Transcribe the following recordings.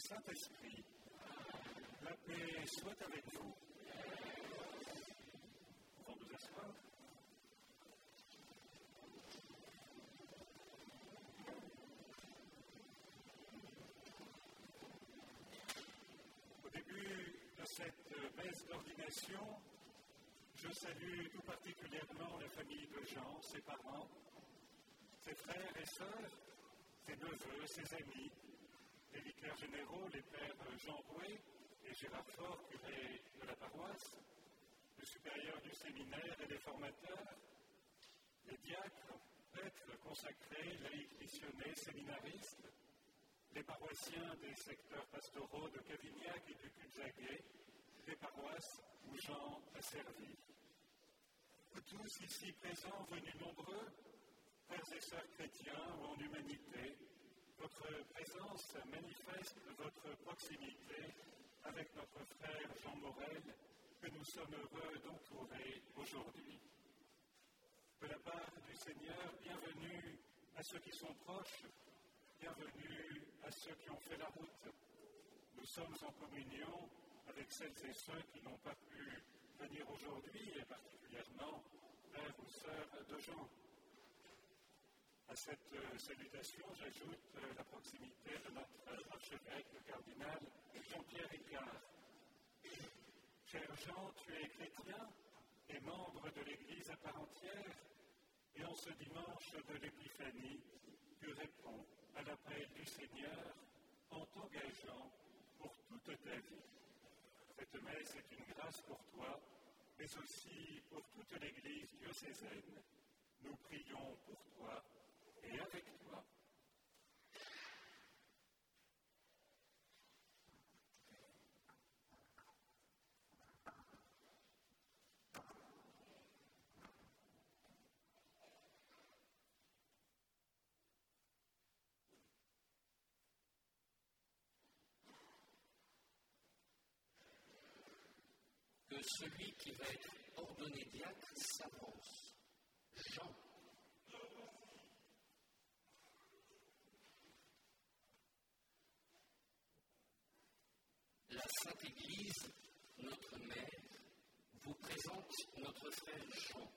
Saint-Esprit. La paix soit avec vous. Pouvons nous asseoir Au début de cette messe d'ordination, je salue tout particulièrement la famille de Jean, ses parents, ses frères et sœurs, ses neveux, ses amis, généraux, les pères Jean Rouet et Gérard Fort, curé de la paroisse, le supérieur du séminaire et les formateurs, les diacres, prêtres consacrés, laïcs séminaristes, les paroissiens des secteurs pastoraux de Cavignac et du Cul-Zaguet, des paroisses où Jean a servi. Vous tous ici présents, venus nombreux, frères et sœurs chrétiens ou en humanité, votre présence manifeste votre proximité avec notre frère Jean Morel, que nous sommes heureux d'entourer aujourd'hui. De la part du Seigneur, bienvenue à ceux qui sont proches, bienvenue à ceux qui ont fait la route. Nous sommes en communion avec celles et ceux qui n'ont pas pu venir aujourd'hui, et particulièrement frères ou sœurs de Jean. À cette euh, salutation, j'ajoute euh, la proximité de notre archevêque, le cardinal Jean-Pierre Ricard. Cher Jean, tu es chrétien et membre de l'Église à part entière, et en ce dimanche de l'Épiphanie, tu réponds à l'appel du Seigneur en t'engageant pour toute ta vie. Cette messe est une grâce pour toi, mais aussi pour toute l'Église diocésaine. Nous prions pour toi et avec. Que celui qui va être ordonné diacre s'avance. Jean La Sainte Église, notre mère, vous présente notre frère Jean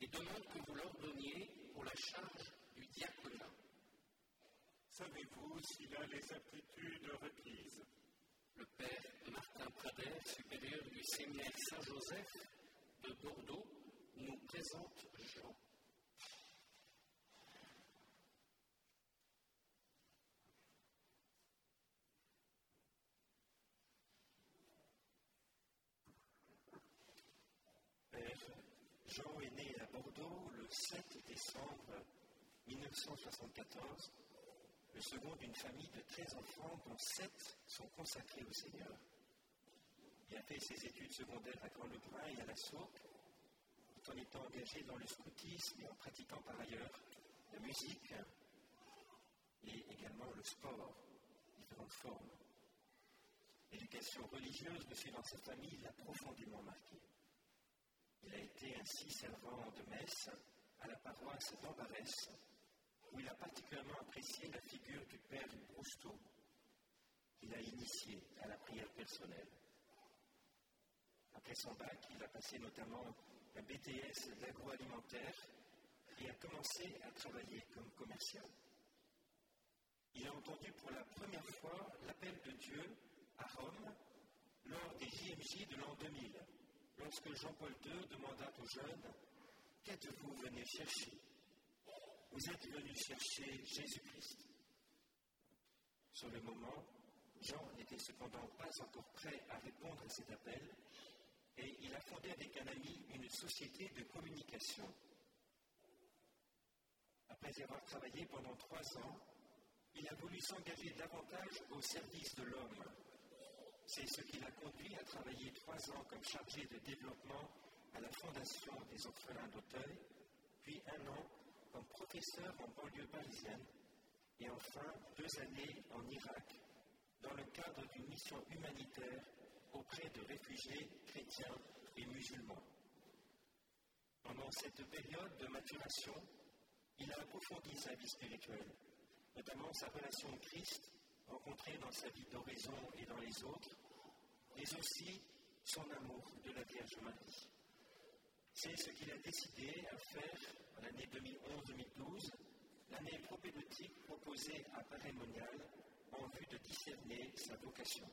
et demande que vous l'ordonniez pour la charge du diaconat. Savez-vous s'il a les aptitudes requises? Le père Martin Prader, supérieur du séminaire Saint-Joseph de Bordeaux, nous présente Jean. Père, Jean est né à Bordeaux le 7 décembre 1974, le second d'une famille de 13 enfants dont 7 sont consacrés au Seigneur. Il a fait ses études secondaires à Grand-Lebrun et à la Sourque, tout en étant engagé dans le scoutisme et en pratiquant par ailleurs la musique et également le sport, différentes formes. L'éducation religieuse reçue dans sa famille l'a profondément marqué. Il a été ainsi servant de messe à la paroisse d'Ambarès, où il a particulièrement apprécié la figure du père Brousteau, qu'il a initié à la prière personnelle. Après son bac, il a passé notamment un BTS d'agroalimentaire et a commencé à travailler comme commercial. Il a entendu pour la première fois l'appel de Dieu à Rome lors des JMJ de l'an 2000 lorsque Jean-Paul II demanda aux jeunes Qu'êtes-vous venu chercher? Vous êtes venu chercher Jésus-Christ. Sur le moment, Jean n'était cependant pas encore prêt à répondre à cet appel et il a fondé avec un ami une société de communication. Après y avoir travaillé pendant trois ans, il a voulu s'engager davantage au service de l'homme c'est ce qui l'a conduit à travailler trois ans comme chargé de développement à la Fondation des orphelins d'Auteuil, puis un an comme professeur en banlieue parisienne, et enfin deux années en Irak, dans le cadre d'une mission humanitaire auprès de réfugiés chrétiens et musulmans. Pendant cette période de maturation, il a approfondi sa vie spirituelle, notamment sa relation au Christ rencontré dans sa vie d'horizon et dans les autres, mais aussi son amour de la Vierge Marie. C'est ce qu'il a décidé à faire en l'année 2011-2012, l'année propédeutique proposée à Parémonial en vue de discerner sa vocation.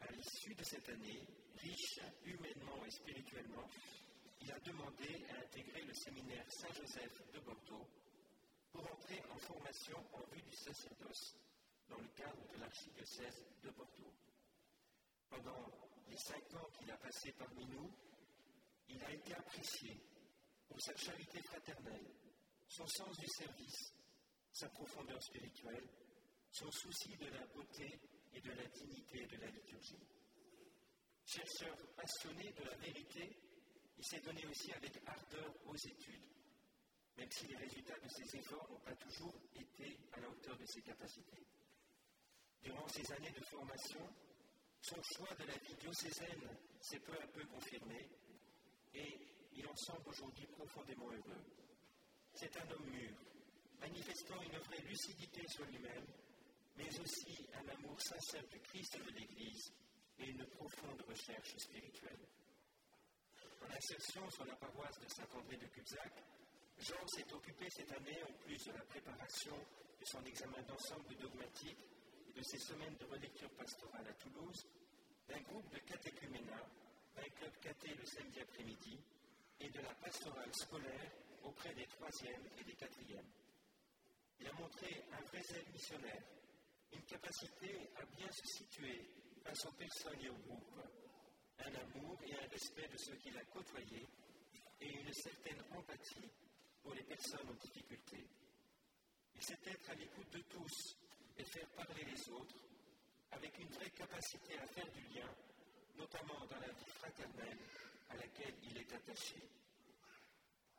À l'issue de cette année, riche humainement et spirituellement, il a demandé à intégrer le séminaire Saint-Joseph de Bordeaux pour entrer en formation en vue du sacerdoce dans le cadre de l'archidiocèse de Bordeaux. Pendant les cinq ans qu'il a passés parmi nous, il a été apprécié pour sa charité fraternelle, son sens du service, sa profondeur spirituelle, son souci de la beauté et de la dignité de la liturgie. Chercheur passionné de la vérité, il s'est donné aussi avec ardeur aux études, même si les résultats de ses efforts n'ont pas toujours été à la hauteur de ses capacités. Durant ces années de formation, son choix de la vie diocésaine s'est peu à peu confirmé et il en semble aujourd'hui profondément heureux. C'est un homme mûr, manifestant une vraie lucidité sur lui-même, mais aussi un amour sincère du Christ et de l'Église et une profonde recherche spirituelle. En insertion sur la paroisse de Saint-André de Cubzac, Jean s'est occupé cette année, en plus de la préparation de son examen d'ensemble dogmatique et de ses semaines de relecture pastorale à Toulouse, d'un groupe de catéchuménat, d'un club caté le samedi après-midi et de la pastorale scolaire auprès des troisièmes et des quatrièmes. Il a montré un vrai zèle missionnaire, une capacité à bien se situer face aux personnes et au groupe, un amour et un respect de ceux qu'il a côtoyés et une certaine empathie pour les personnes en difficulté. Il sait être à l'écoute de tous et faire parler les autres avec une vraie capacité à faire du lien, notamment dans la vie fraternelle à laquelle il est attaché.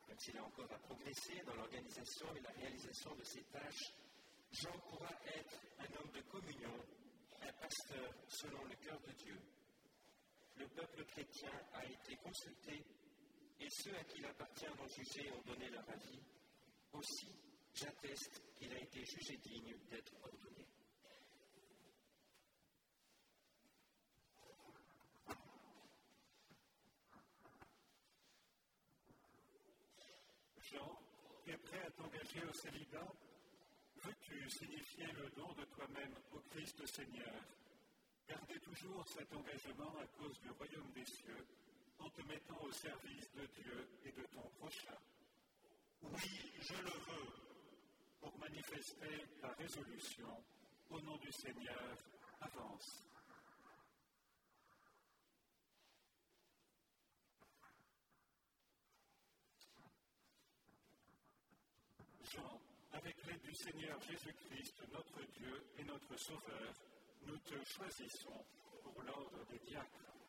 Même s'il a encore à progresser dans l'organisation et la réalisation de ses tâches, Jean pourra être un homme de communion, un pasteur selon le cœur de Dieu. Le peuple chrétien a été consulté et ceux à qui il appartient d'en juger ont donné leur avis. Aussi, j'atteste qu'il a été jugé digne d'être ordonné. Jean, tu es prêt à t'engager au célibat Veux-tu signifier le don de toi-même au Christ Seigneur? Gardez toujours cet engagement à cause du royaume des cieux en te mettant au service de Dieu et de ton prochain. Oui, je le veux. Pour manifester ta résolution, au nom du Seigneur, avance. Jean, avec l'aide du Seigneur Jésus-Christ, notre Dieu et notre Sauveur, nous te choisissons pour l'ordre des diacres.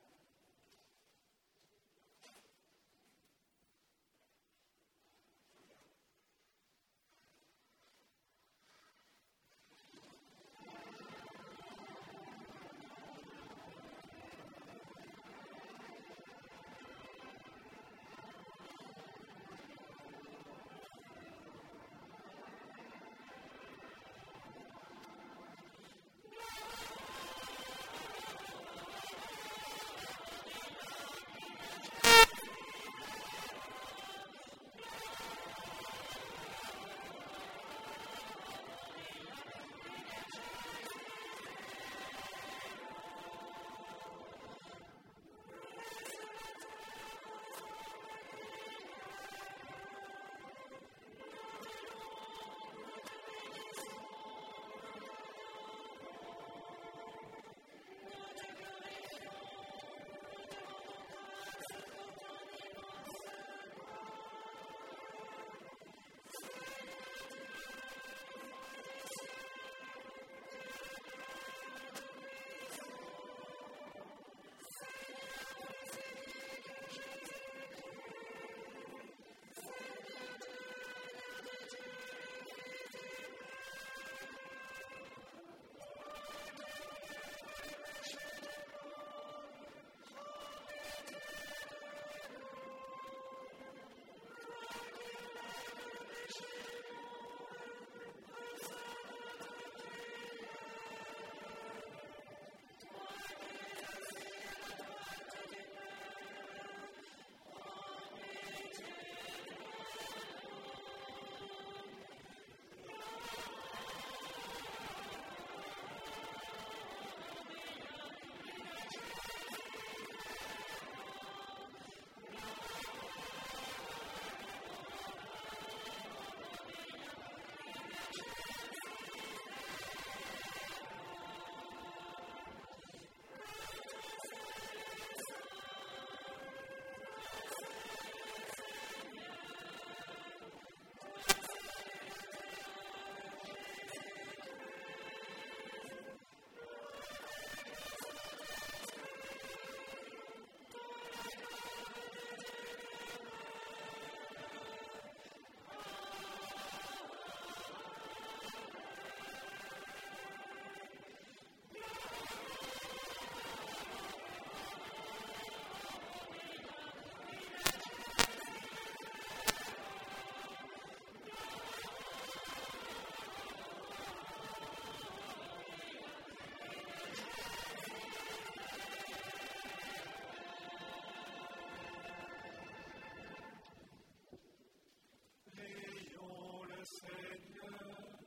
Seigneur.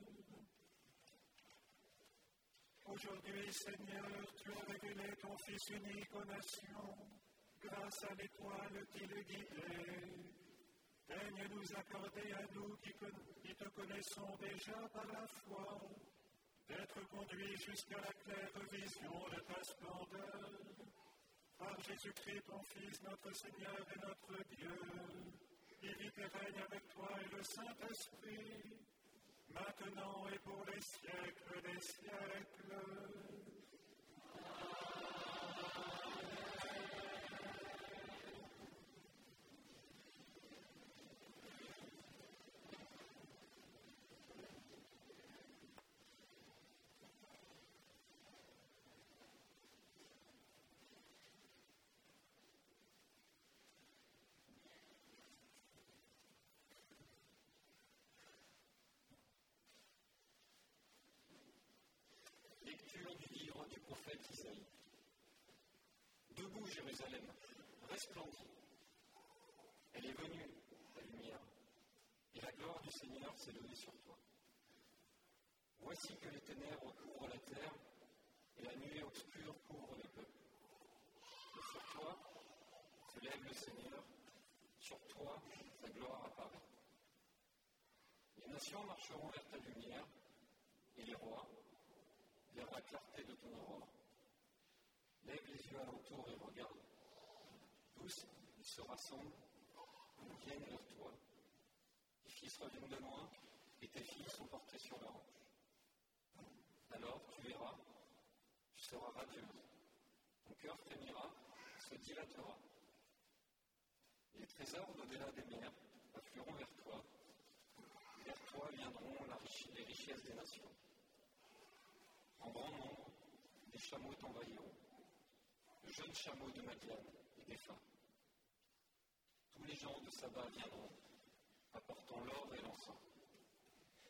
Aujourd'hui, Seigneur, tu as révélé ton Fils unique aux nations. Grâce à l'étoile qui le guidait, daigne nous accorder à nous qui, qui te connaissons déjà par la foi, d'être conduits jusqu'à la claire vision de ta splendeur. Par Jésus-Christ, ton Fils, notre Seigneur et notre Dieu vit et règne avec toi et le Saint-Esprit, maintenant et pour les siècles des siècles. Debout, Jérusalem, resplendis. Elle est venue, la lumière, et la gloire du Seigneur s'est levée sur toi. Voici que les ténèbres couvrent la terre, et la nuée obscure couvre les peuples. Et sur toi se lève le Seigneur, sur toi sa gloire apparaît. Les nations marcheront vers ta lumière, et les rois vers la clarté de ton aurore. Lève les yeux alentour et regarde. Tous, ils se rassemblent, viennent vers toi. Tes fils reviennent de loin et tes filles sont portées sur la hanche. Alors tu verras, tu seras radieuse. Ton cœur frémira, se dilatera. Les trésors d'au-delà des mers afflueront vers toi. Vers toi viendront les richesses des nations. En grand nombre, des chameaux t'envahiront. Le jeune chameau de Madiane est défunt. Tous les gens de Saba viendront, apportant l'or et l'encens.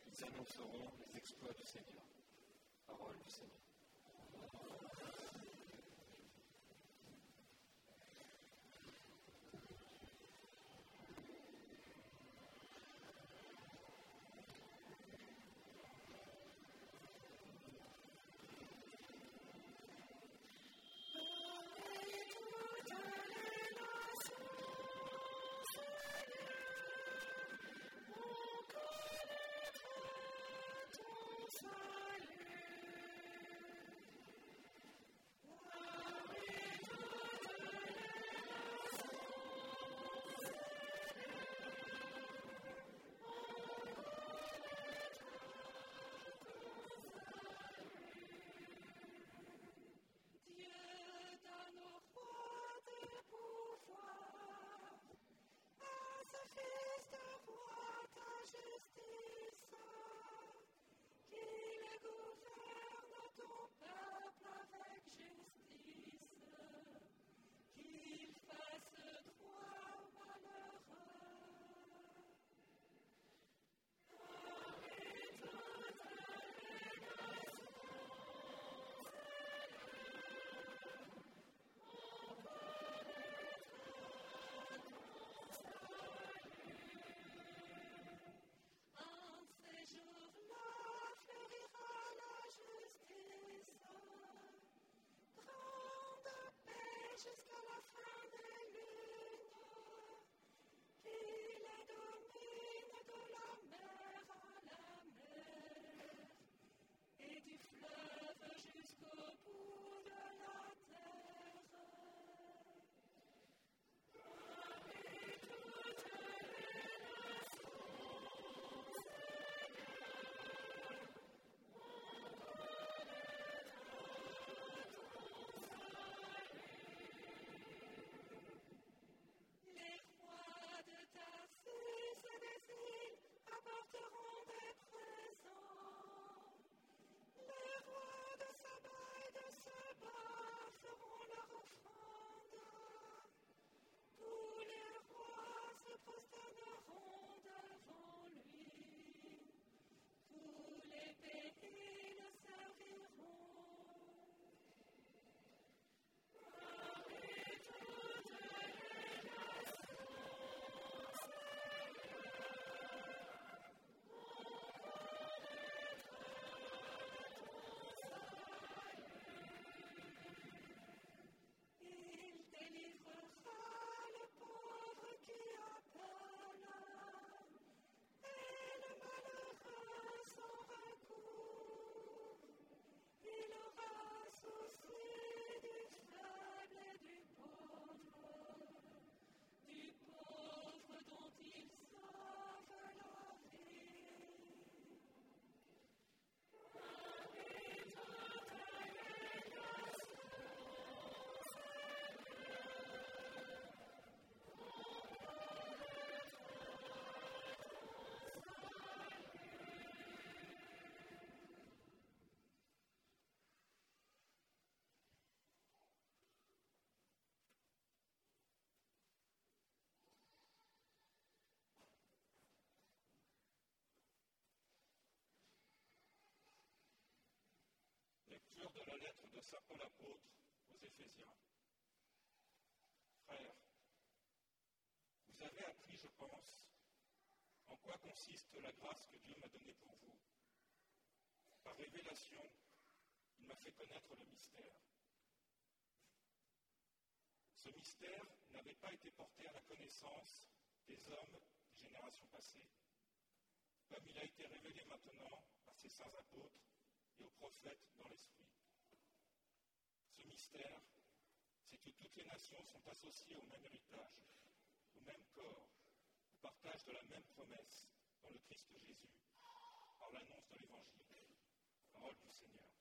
Ils annonceront les exploits du Seigneur. Parole du Seigneur. Lettre de Saint Paul apôtre aux Éphésiens. Frères, vous avez appris, je pense, en quoi consiste la grâce que Dieu m'a donnée pour vous. Par révélation, il m'a fait connaître le mystère. Ce mystère n'avait pas été porté à la connaissance des hommes des générations passées, comme il a été révélé maintenant à ses saints apôtres et aux prophètes dans l'Esprit. Ce mystère, c'est que toutes les nations sont associées au même héritage, au même corps, au partage de la même promesse dans le Christ Jésus, par l'annonce de l'Évangile. Parole du Seigneur.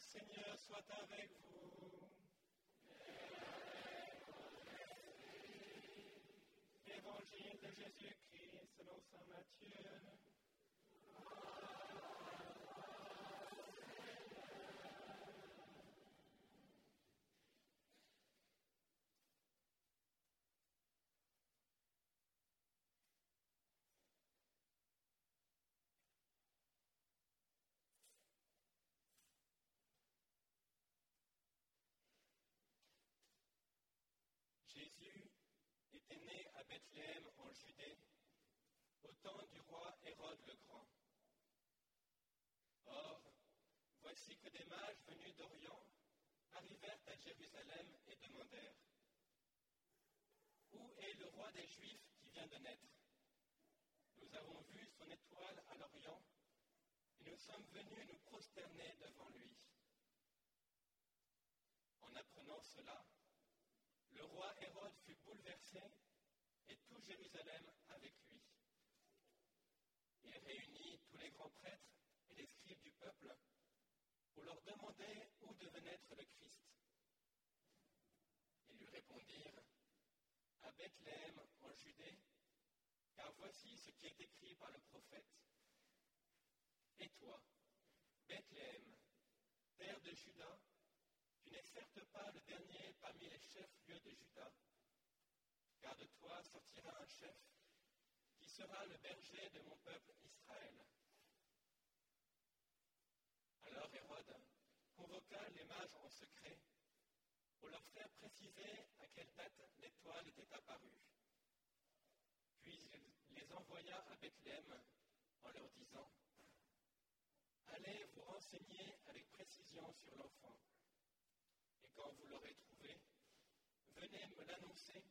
Seigneur soit avec vous. Évangile de Jésus-Christ selon Saint Matthieu. Jésus était né à Bethléem en Judée au temps du roi Hérode le Grand. Or, voici que des mages venus d'Orient arrivèrent à Jérusalem et demandèrent Où est le roi des Juifs qui vient de naître? Nous avons vu son étoile à l'Orient et nous sommes venus nous prosterner devant lui. En apprenant cela, le roi Hérode fut bouleversé Jérusalem avec lui. Il réunit tous les grands prêtres et les scribes du peuple pour leur demander où devait naître le Christ. Ils lui répondirent à Bethléem en Judée, car voici ce qui est écrit par le prophète. Et toi, Bethléem, terre de Juda, tu n'es certes pas le dernier parmi les chefs-lieux de Juda, car de toi sortira un chef qui sera le berger de mon peuple Israël. Alors Hérode convoqua les mages en secret pour leur faire préciser à quelle date l'étoile était apparue. Puis il les envoya à Bethléem en leur disant Allez vous renseigner avec précision sur l'enfant et quand vous l'aurez trouvé, venez me l'annoncer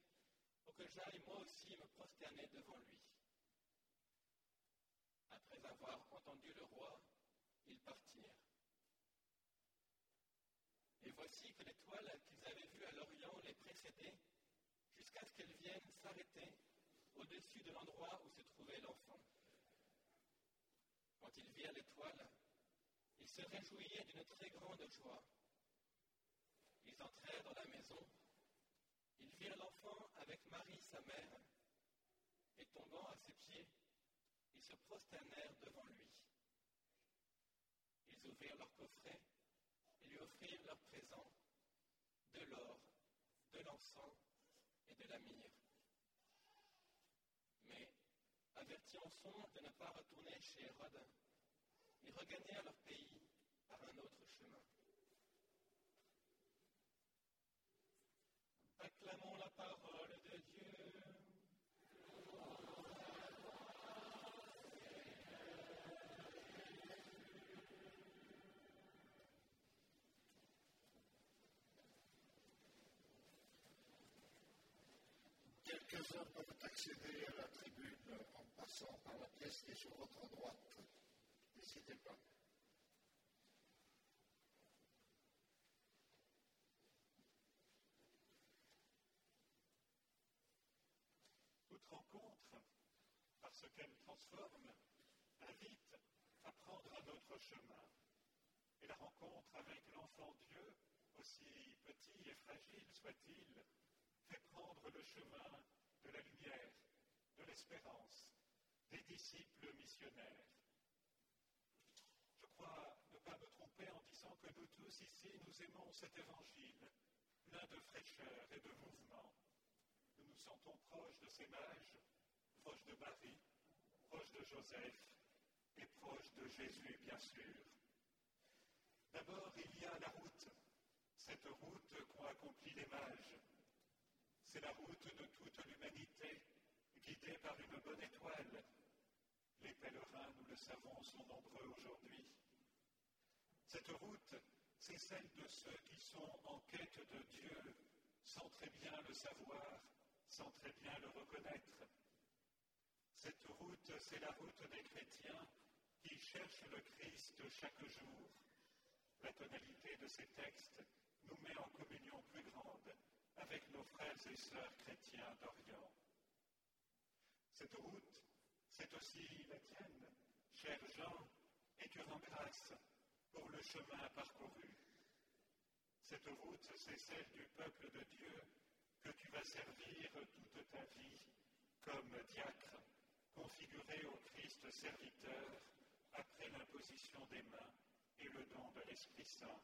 que j'aille moi aussi me prosterner devant lui. Après avoir entendu le roi, ils partirent. Et voici que l'étoile qu'ils avaient vue à l'Orient les précédait jusqu'à ce qu'elle vienne s'arrêter au-dessus de l'endroit où se trouvait l'enfant. Quand ils virent l'étoile, ils se réjouillaient d'une très grande joie. Ils entrèrent dans la maison. Ils virent l'enfant avec Marie, sa mère, et tombant à ses pieds, ils se prosternèrent devant lui. Ils ouvrirent leur coffret et lui offrirent leurs présents, de l'or, de l'encens et de la myrrhe. Mais, avertis en son de ne pas retourner chez Hérode, ils regagnèrent leur pays par un autre chemin. Acclamons la parole de Dieu. Quelques hommes peuvent accéder à la tribune en passant par la pièce qui est sur votre droite. N'hésitez pas. Toute rencontre, parce qu'elle transforme, invite à prendre un autre chemin. Et la rencontre avec l'enfant Dieu, aussi petit et fragile soit-il, fait prendre le chemin de la lumière, de l'espérance, des disciples missionnaires. Je crois ne pas me tromper en disant que nous tous ici, nous aimons cet évangile, plein de fraîcheur et de mouvement. Nous nous sentons proches de ces mages, proches de Marie, proches de Joseph et proches de Jésus, bien sûr. D'abord, il y a la route, cette route qu'ont accompli les mages. C'est la route de toute l'humanité, guidée par une bonne étoile. Les pèlerins, nous le savons, sont nombreux aujourd'hui. Cette route, c'est celle de ceux qui sont en quête de Dieu, sans très bien le savoir, sans très bien le reconnaître. Cette route, c'est la route des chrétiens qui cherchent le Christ chaque jour. La tonalité de ces textes nous met en communion plus grande avec nos frères et sœurs chrétiens d'Orient. Cette route, c'est aussi la tienne, cher Jean, et tu rends grâce pour le chemin parcouru. Cette route, c'est celle du peuple de Dieu que tu vas servir toute ta vie comme diacre, configuré au Christ serviteur après l'imposition des mains et le don de l'Esprit Saint.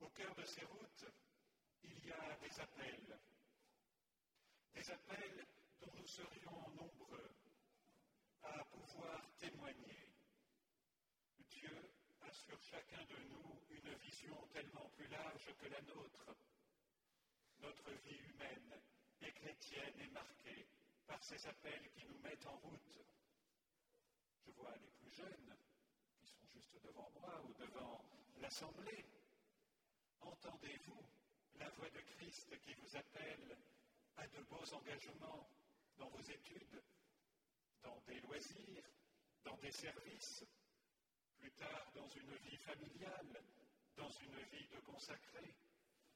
Au cœur de ces routes, il y a des appels, des appels dont nous serions nombreux à pouvoir témoigner. Dieu a sur chacun de nous une vision tellement plus large que la nôtre. Notre vie humaine et chrétienne est marquée par ces appels qui nous mettent en route. Je vois les plus jeunes qui sont juste devant moi ou devant l'Assemblée. Entendez-vous la voix de Christ qui vous appelle à de beaux engagements dans vos études, dans des loisirs, dans des services, plus tard dans une vie familiale, dans une vie de consacré,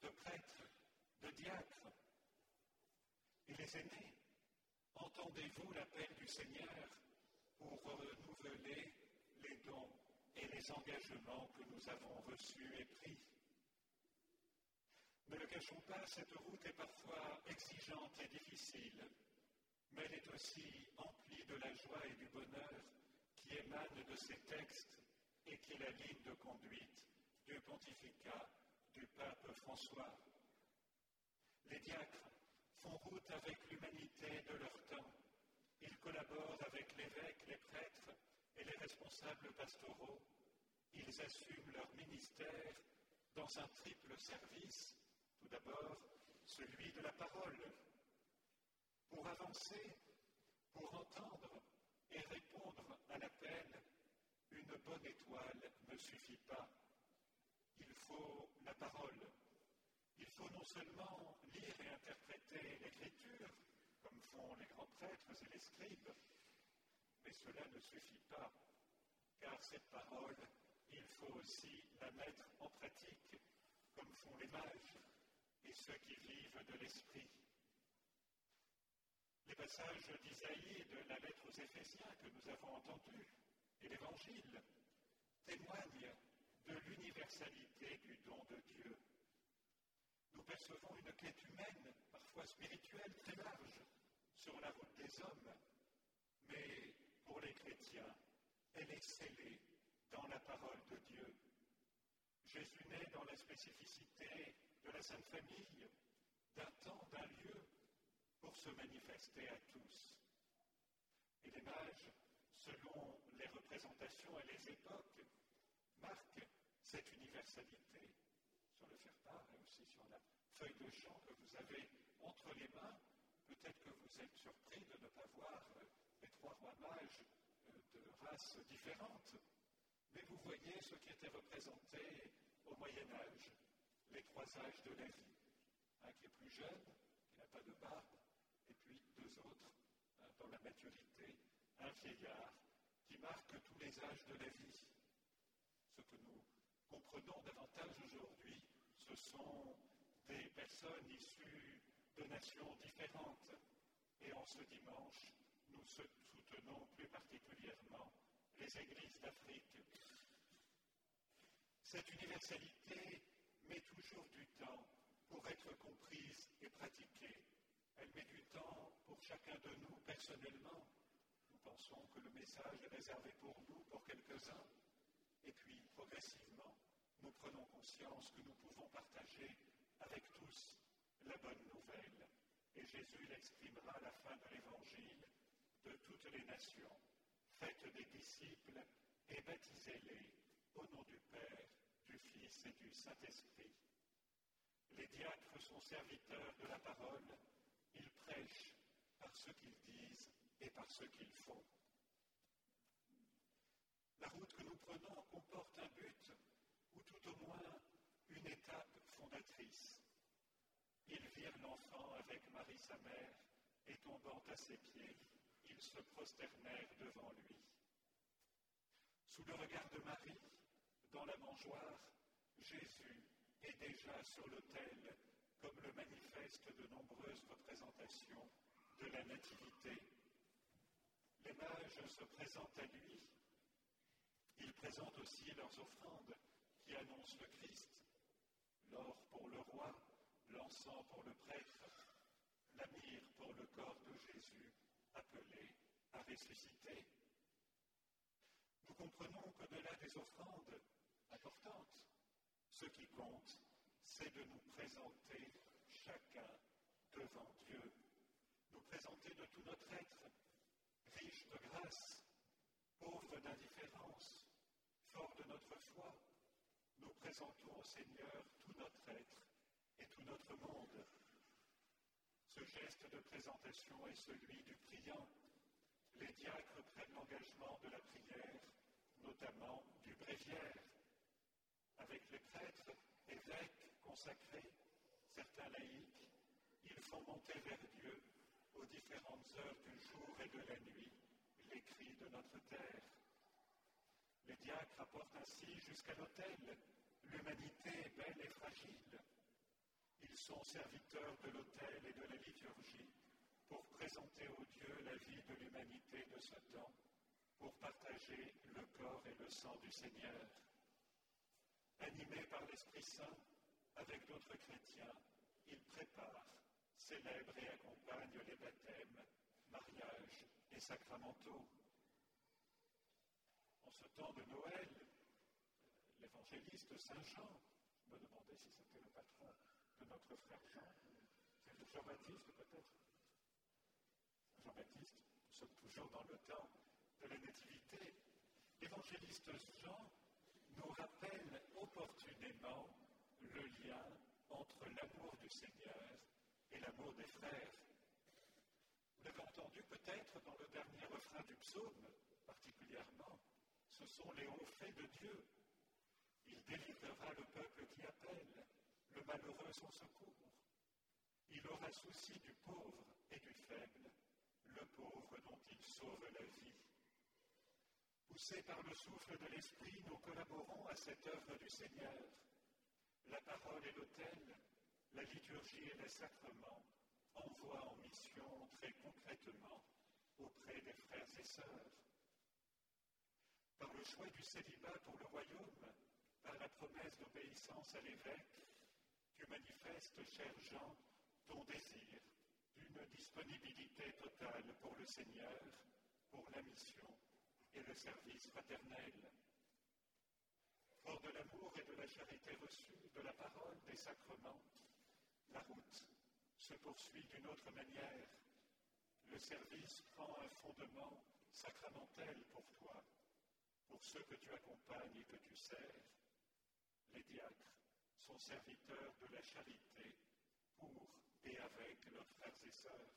de prêtre, de diacre. Et les aînés, entendez-vous l'appel du Seigneur pour renouveler les dons et les engagements que nous avons reçus et pris? Ne le cachons pas, cette route est parfois exigeante et difficile, mais elle est aussi emplie de la joie et du bonheur qui émanent de ces textes et qui est la ligne de conduite du pontificat du pape François. Les diacres font route avec l'humanité de leur temps. Ils collaborent avec l'évêque, les prêtres et les responsables pastoraux. Ils assument leur ministère dans un triple service tout d'abord, celui de la parole. Pour avancer, pour entendre et répondre à l'appel, une bonne étoile ne suffit pas. Il faut la parole. Il faut non seulement lire et interpréter l'écriture, comme font les grands prêtres et les scribes, mais cela ne suffit pas, car cette parole, il faut aussi la mettre en pratique, comme font les mages, et ceux qui vivent de l'Esprit. Les passages d'Isaïe et de la lettre aux Éphésiens que nous avons entendus et l'Évangile témoignent de l'universalité du don de Dieu. Nous percevons une quête humaine, parfois spirituelle, très large sur la route des hommes, mais pour les chrétiens, elle est scellée dans la parole de Dieu. Jésus naît dans la spécificité de la Sainte Famille, d'un temps, d'un lieu, pour se manifester à tous. Et les mages, selon les représentations et les époques, marquent cette universalité le faire-part et aussi sur la feuille de chant que vous avez entre les mains. Peut-être que vous êtes surpris de ne pas voir les trois rois mages de races différentes, mais vous voyez ce qui était représenté au Moyen Âge, les trois âges de la vie. Un qui est plus jeune, qui n'a pas de barbe, et puis deux autres dans la maturité, un vieillard qui marque tous les âges de la vie. Ce que nous comprenons davantage aujourd'hui, ce sont des personnes issues de nations différentes. Et en ce dimanche, nous soutenons plus particulièrement les églises d'Afrique. Cette universalité met toujours du temps pour être comprise et pratiquée. Elle met du temps pour chacun de nous personnellement. Nous pensons que le message est réservé pour nous, pour quelques-uns. Et puis, progressivement, nous prenons conscience que nous pouvons partager avec tous la bonne nouvelle. Et Jésus l'exprimera à la fin de l'Évangile de toutes les nations. Faites des disciples et baptisez-les au nom du Père, du Fils et du Saint-Esprit. Les diacres sont serviteurs de la parole, ils prêchent par ce qu'ils disent et par ce qu'ils font. La route que nous prenons comporte un but, ou tout au moins une étape fondatrice. Ils virent l'enfant avec Marie sa mère, et tombant à ses pieds, ils se prosternèrent devant lui. Sous le regard de Marie, dans la mangeoire, Jésus est déjà sur l'autel, comme le manifeste de nombreuses représentations de la Nativité. Les mages se présentent à lui. Ils présentent aussi leurs offrandes qui annoncent le Christ, l'or pour le roi, l'encens pour le prêtre, la myrrhe pour le corps de Jésus, appelé à ressusciter. Nous comprenons qu'au-delà des offrandes importantes, ce qui compte, c'est de nous présenter chacun devant Dieu, nous présenter de tout notre être, riche de grâce, pauvre d'indifférence, fort de notre foi. Nous présentons au Seigneur tout notre être et tout notre monde. Ce geste de présentation est celui du priant. Les diacres prennent l'engagement de la prière, notamment du bréviaire. Avec les prêtres, évêques consacrés, certains laïcs, ils font monter vers Dieu aux différentes heures du jour et de la nuit les cris de notre terre. Les diacres apportent ainsi jusqu'à l'autel l'humanité belle et fragile. Ils sont serviteurs de l'autel et de la liturgie pour présenter au Dieu la vie de l'humanité de ce temps, pour partager le corps et le sang du Seigneur. Animés par l'Esprit Saint, avec d'autres chrétiens, ils préparent, célèbrent et accompagnent les baptêmes, mariages et sacramentaux. Ce temps de Noël, l'évangéliste Saint Jean, je me demandais si c'était le patron de notre frère Jean, c'est Jean-Baptiste peut-être Jean-Baptiste, nous sommes toujours dans le temps de la Nativité. L'évangéliste Jean nous rappelle opportunément le lien entre l'amour du Seigneur et l'amour des frères. Vous l'avez entendu peut-être dans le dernier refrain du psaume, particulièrement. Ce sont les hauts faits de Dieu. Il délivrera le peuple qui appelle, le malheureux sans secours. Il aura souci du pauvre et du faible, le pauvre dont il sauve la vie. Poussés par le souffle de l'Esprit, nous collaborons à cette œuvre du Seigneur. La parole et l'autel, la liturgie et les sacrements envoient en mission très concrètement auprès des frères et sœurs. Par le choix du célibat pour le royaume, par la promesse d'obéissance à l'évêque, tu manifestes, cher Jean, ton désir d'une disponibilité totale pour le Seigneur, pour la mission et le service fraternel. Fort de l'amour et de la charité reçue, de la parole, des sacrements, la route se poursuit d'une autre manière. Le service prend un fondement sacramentel pour toi, pour ceux que tu accompagnes et que tu sers. Les diacres sont serviteurs de la charité pour et avec leurs frères et sœurs.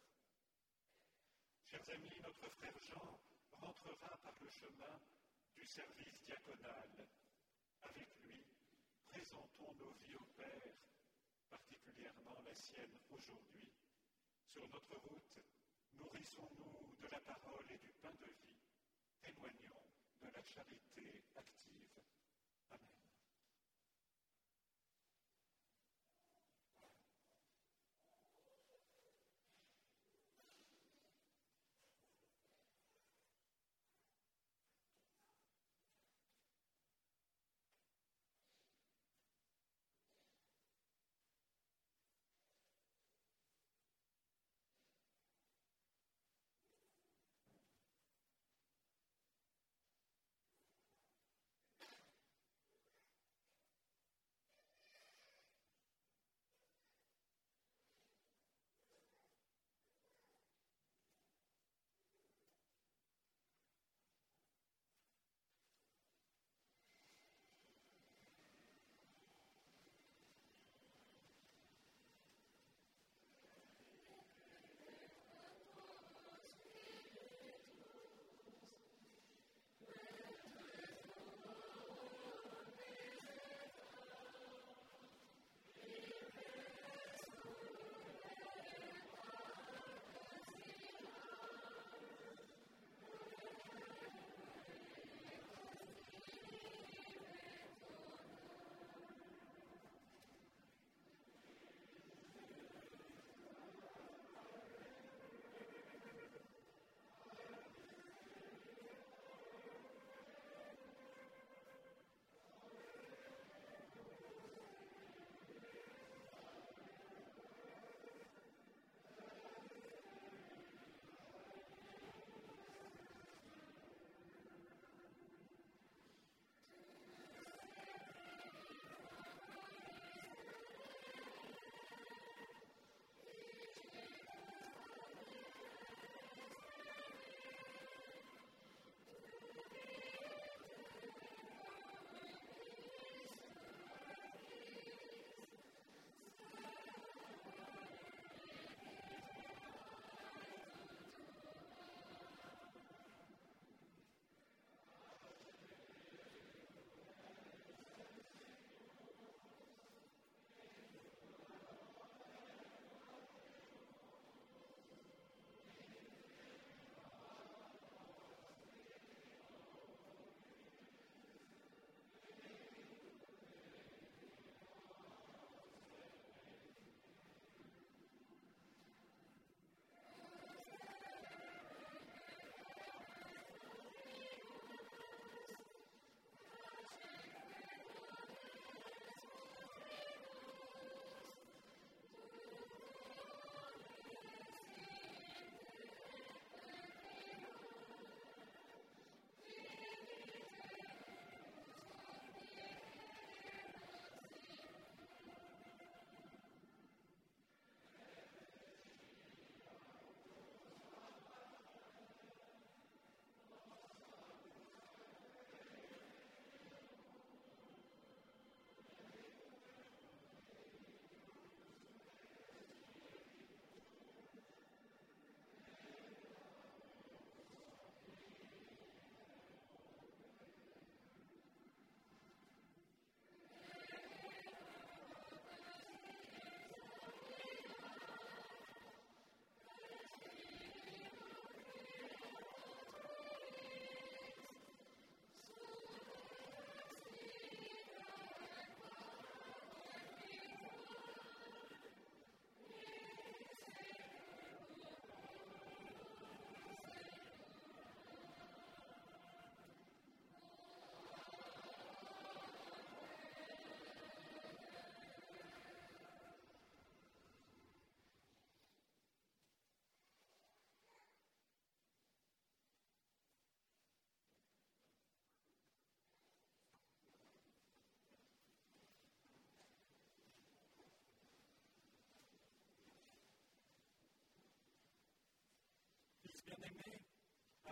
Chers amis, notre frère Jean rentrera par le chemin du service diaconal. Avec lui, présentons nos vies au Père, particulièrement la sienne aujourd'hui. Sur notre route, nourrissons-nous de la parole et du pain de vie. Témoignons de la charité active. Amen.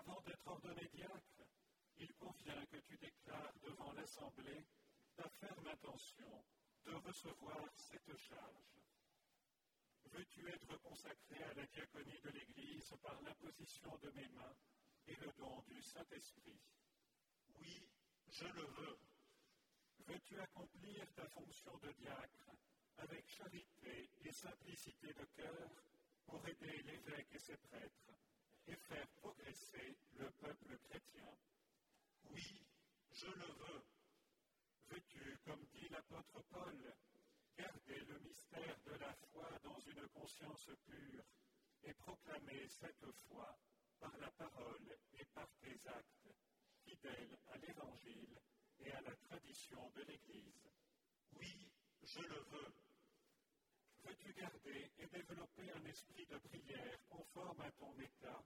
Avant d'être ordonné diacre, il convient que tu déclares devant l'Assemblée ta ferme intention de recevoir cette charge. Veux-tu être consacré à la diaconie de l'Église par l'imposition de mes mains et le don du Saint-Esprit? Oui, je le veux. Veux-tu accomplir ta fonction de diacre avec charité et simplicité de cœur pour aider l'évêque et ses prêtres et faire progresser le peuple chrétien Oui, je le veux. Veux-tu, comme dit l'apôtre Paul, garder le mystère de la foi dans une conscience pure et proclamer cette foi par la parole et par tes actes, fidèles à l'Évangile et à la tradition de l'Église? Oui, je le veux. Veux-tu garder et développer un esprit de prière conforme à ton état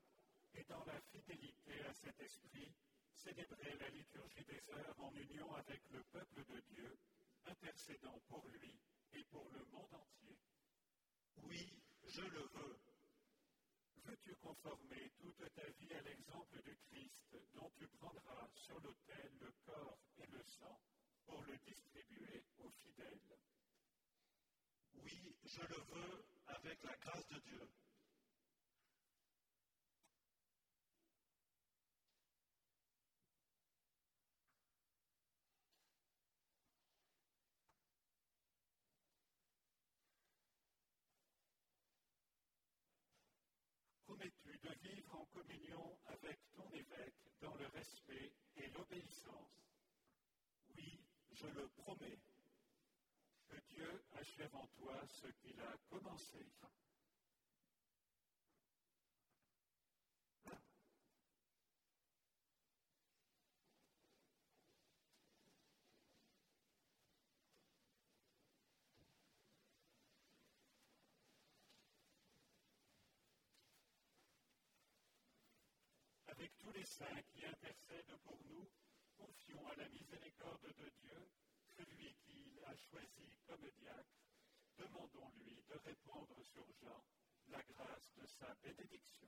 et dans la fidélité à cet esprit, célébrer la liturgie des heures en union avec le peuple de Dieu, intercédant pour lui et pour le monde entier Oui, je le veux. Veux-tu conformer toute ta vie à l'exemple du Christ dont tu prendras sur l'autel le corps et le sang pour le distribuer aux fidèles? Oui, je le veux avec la grâce de Dieu. Promets-tu de vivre en communion avec ton évêque dans le respect et l'obéissance? Oui, je le promets. Achève en toi ce qu'il a commencé. Avec tous les saints qui intercèdent pour nous, confions à la miséricorde de Dieu celui qu'il a choisi comme diacre. Demandons-lui de répandre sur Jean la grâce de sa bénédiction.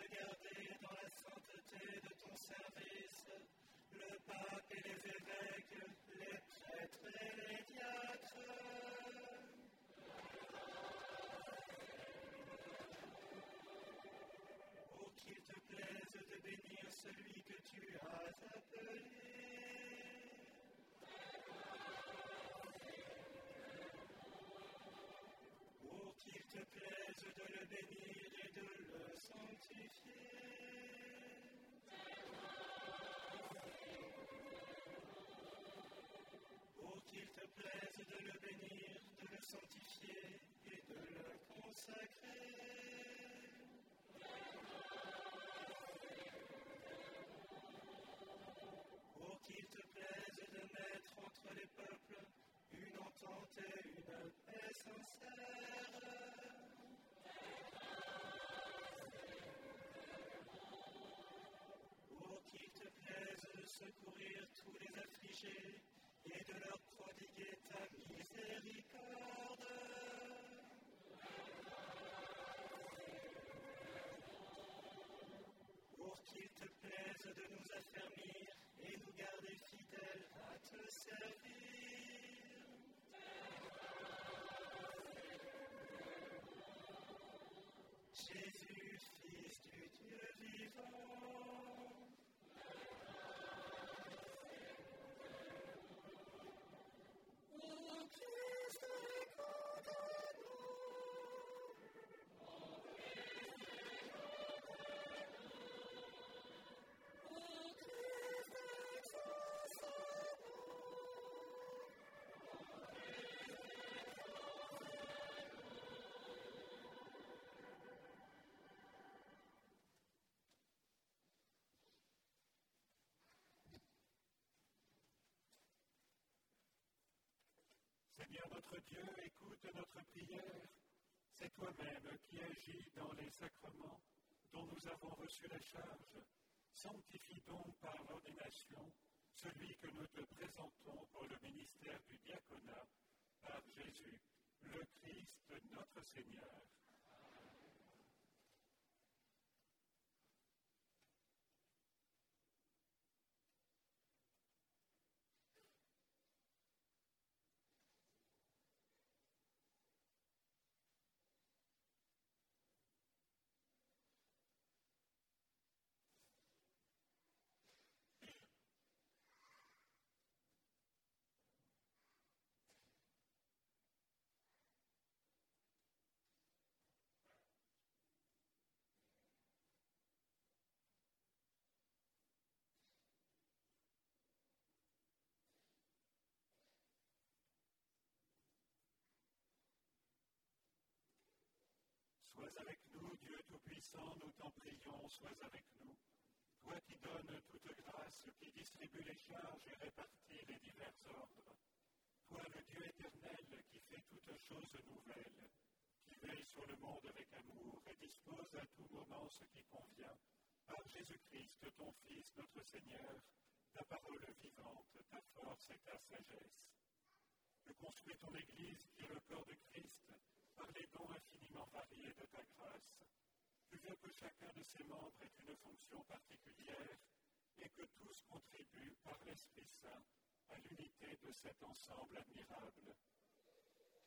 de garder dans la sainteté de ton service le pape et les évêques, les prêtres et les diacres. Pour qu'il te plaise de bénir celui que tu as de le bénir, de le sanctifier et de le consacrer. Pour qu'il te plaise de mettre entre les peuples une entente et une paix sincère. Pour qu'il te plaise de secourir tous les affligés et de leur prodiguer ta Pour qu'il te plaise de nous affermir et nous garder fidèles à te servir. Jésus, Fils du Dieu vivant. Seigneur notre Dieu, écoute notre prière. C'est toi-même qui agis dans les sacrements dont nous avons reçu la charge. Sanctifie donc par l'ordination celui que nous te présentons pour le ministère du diaconat par Jésus, le Christ, notre Seigneur. Sois avec nous, Dieu Tout-Puissant, nous t'en prions, sois avec nous. Toi qui donnes toute grâce, qui distribue les charges et répartis les divers ordres. Toi le Dieu éternel qui fait toutes choses nouvelles, qui veille sur le monde avec amour et dispose à tout moment ce qui convient. Par Jésus-Christ, ton Fils, notre Seigneur, ta parole vivante, ta force et ta sagesse. Tu construis ton Église qui est le corps de Christ par les dons infiniment variés de ta grâce. Tu veux que chacun de ses membres ait une fonction particulière et que tous contribuent par l'Esprit Saint à l'unité de cet ensemble admirable.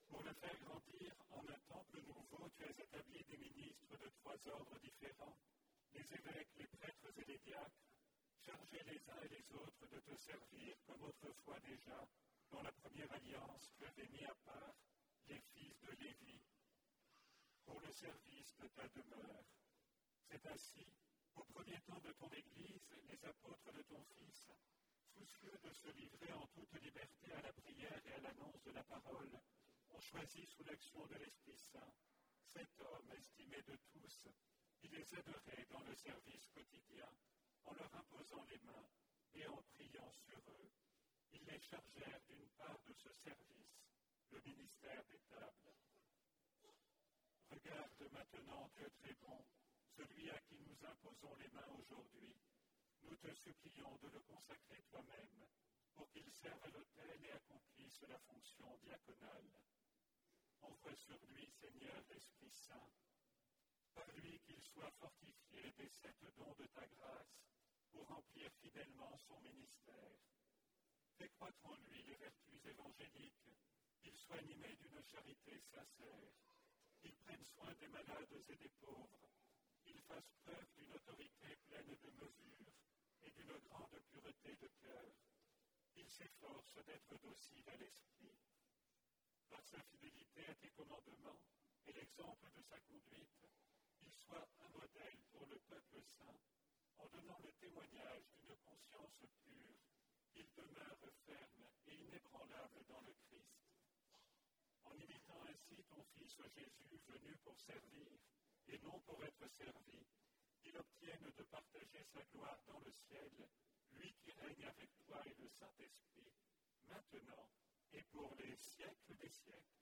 Pour le faire grandir en un temple nouveau, tu as établi des ministres de trois ordres différents, les évêques, les prêtres et les diacres, chargés les uns et les autres de te servir comme autrefois déjà dans la première alliance tu avais mis à part les fils de Lévi, pour le service de ta demeure. C'est ainsi, au premier temps de ton Église, les apôtres de ton Fils, soucieux de se livrer en toute liberté à la prière et à l'annonce de la parole, ont choisi sous l'action de l'Esprit Saint cet homme estimé de tous. Il les aiderait dans le service quotidien en leur imposant les mains et en priant sur eux. Ils les chargèrent d'une part de ce service le ministère des tables. Regarde maintenant, Dieu très bon, celui à qui nous imposons les mains aujourd'hui. Nous te supplions de le consacrer toi-même pour qu'il serve à l'autel et accomplisse la fonction diaconale. Envoie sur lui, Seigneur, l'Esprit Saint, par lui qu'il soit fortifié des sept dons de ta grâce pour remplir fidèlement son ministère. Fais croître en lui les vertus évangéliques qu'il soit animé d'une charité sincère, qu'il prenne soin des malades et des pauvres, qu'il fasse preuve d'une autorité pleine de mesure et d'une grande pureté de cœur, qu'il s'efforce d'être docile à l'esprit. Par sa fidélité à tes commandements et l'exemple de sa conduite, qu'il soit un modèle pour le peuple saint, en donnant le témoignage d'une conscience pure, qu'il demeure ferme et inébranlable dans le Christ en imitant ainsi ton Fils Jésus venu pour servir et non pour être servi, qu'il obtienne de partager sa gloire dans le ciel, lui qui règne avec toi et le Saint-Esprit, maintenant et pour les siècles des siècles.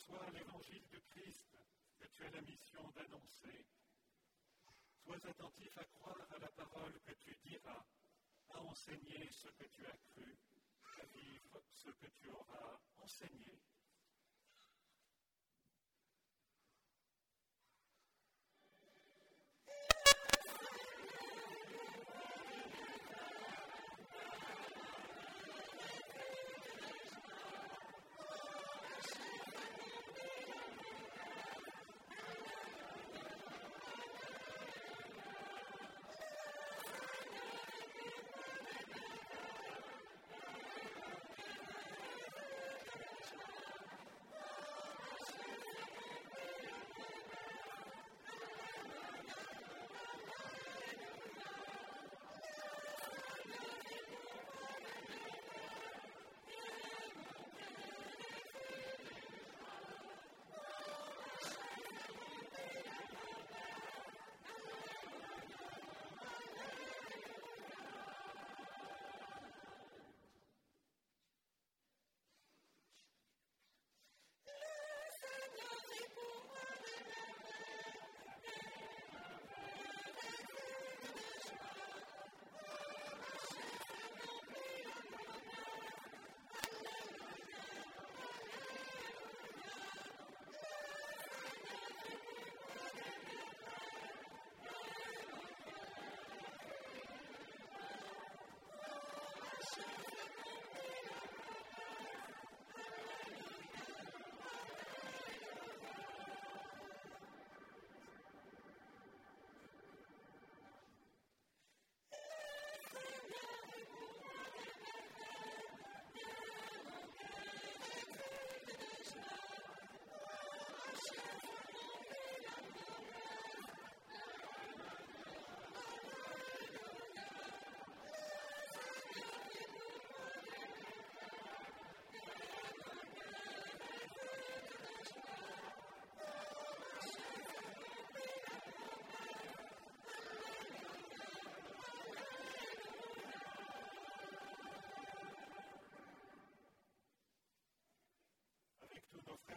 Reçois l'évangile du Christ que tu as la mission d'annoncer. Sois attentif à croire à la parole que tu diras, à enseigner ce que tu as cru, à vivre ce que tu auras enseigné.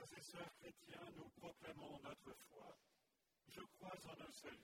Frères et chrétiens, nous proclamons notre foi. Je crois en un seul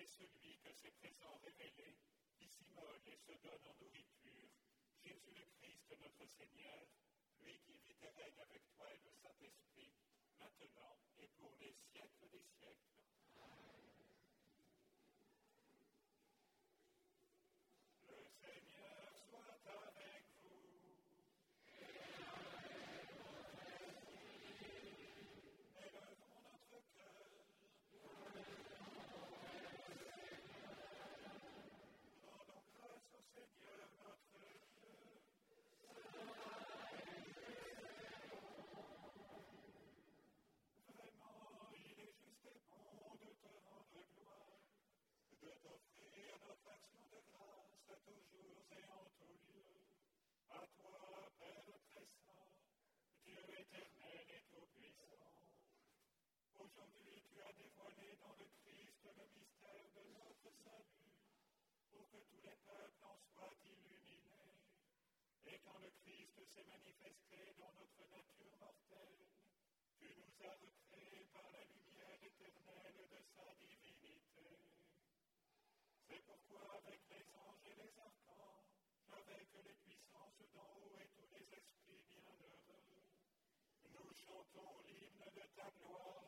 mais celui que ses présents révélés, qui s'immole et se donne en nourriture, Jésus le Christ notre Seigneur, lui qui vit et règne avec toi et le Saint-Esprit, maintenant et pour les siècles des siècles. Le Seigneur soit avec vous. Élevons notre cœur. Rendons grâce au Seigneur notre Dieu. Vraiment, il est juste et bon de te rendre gloire, de t'offrir notre action de grâce toujours et en tout lieu. À toi, Père très saint, Dieu éternel et tout-puissant. Aujourd'hui, tu as dévoilé dans le Christ le mystère salut, pour que tous les peuples en soient illuminés. Et quand le Christ s'est manifesté dans notre nature mortelle, tu nous as recréés par la lumière éternelle de sa divinité. C'est pourquoi avec les anges et les archanges, avec les puissances d'en haut et tous les esprits bienheureux, nous chantons l'hymne de ta gloire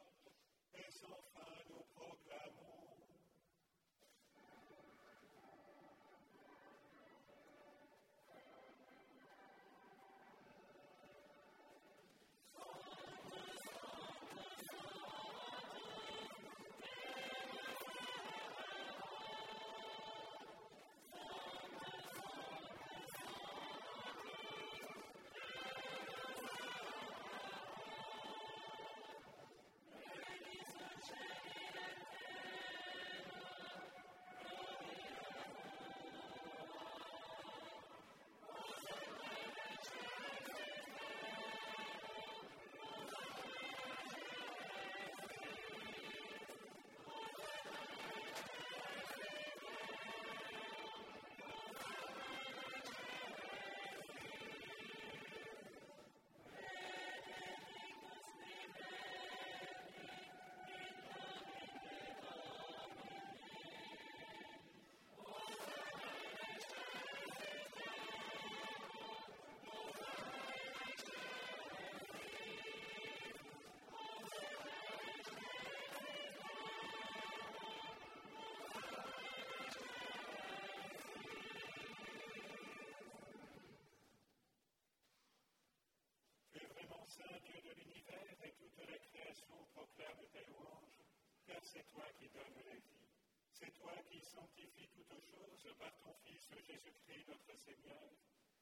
c'est toi qui donnes la vie. C'est toi qui sanctifies toutes choses par ton Fils Jésus-Christ notre Seigneur,